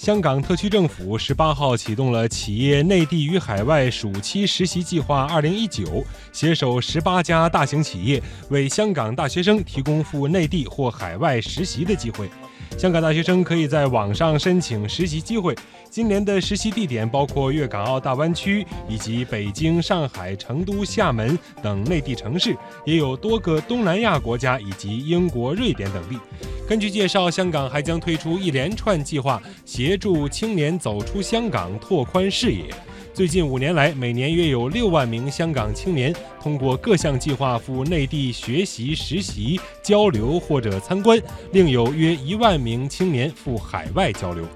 香港特区政府十八号启动了企业内地与海外暑期实习计划二零一九，携手十八家大型企业，为香港大学生提供赴内地或海外实习的机会。香港大学生可以在网上申请实习机会。今年的实习地点包括粤港澳大湾区以及北京、上海、成都、厦门等内地城市，也有多个东南亚国家以及英国、瑞典等地。根据介绍，香港还将推出一连串计划，协助青年走出香港，拓宽视野。最近五年来，每年约有六万名香港青年通过各项计划赴内地学习、实习、交流或者参观，另有约一万名青年赴海外交流。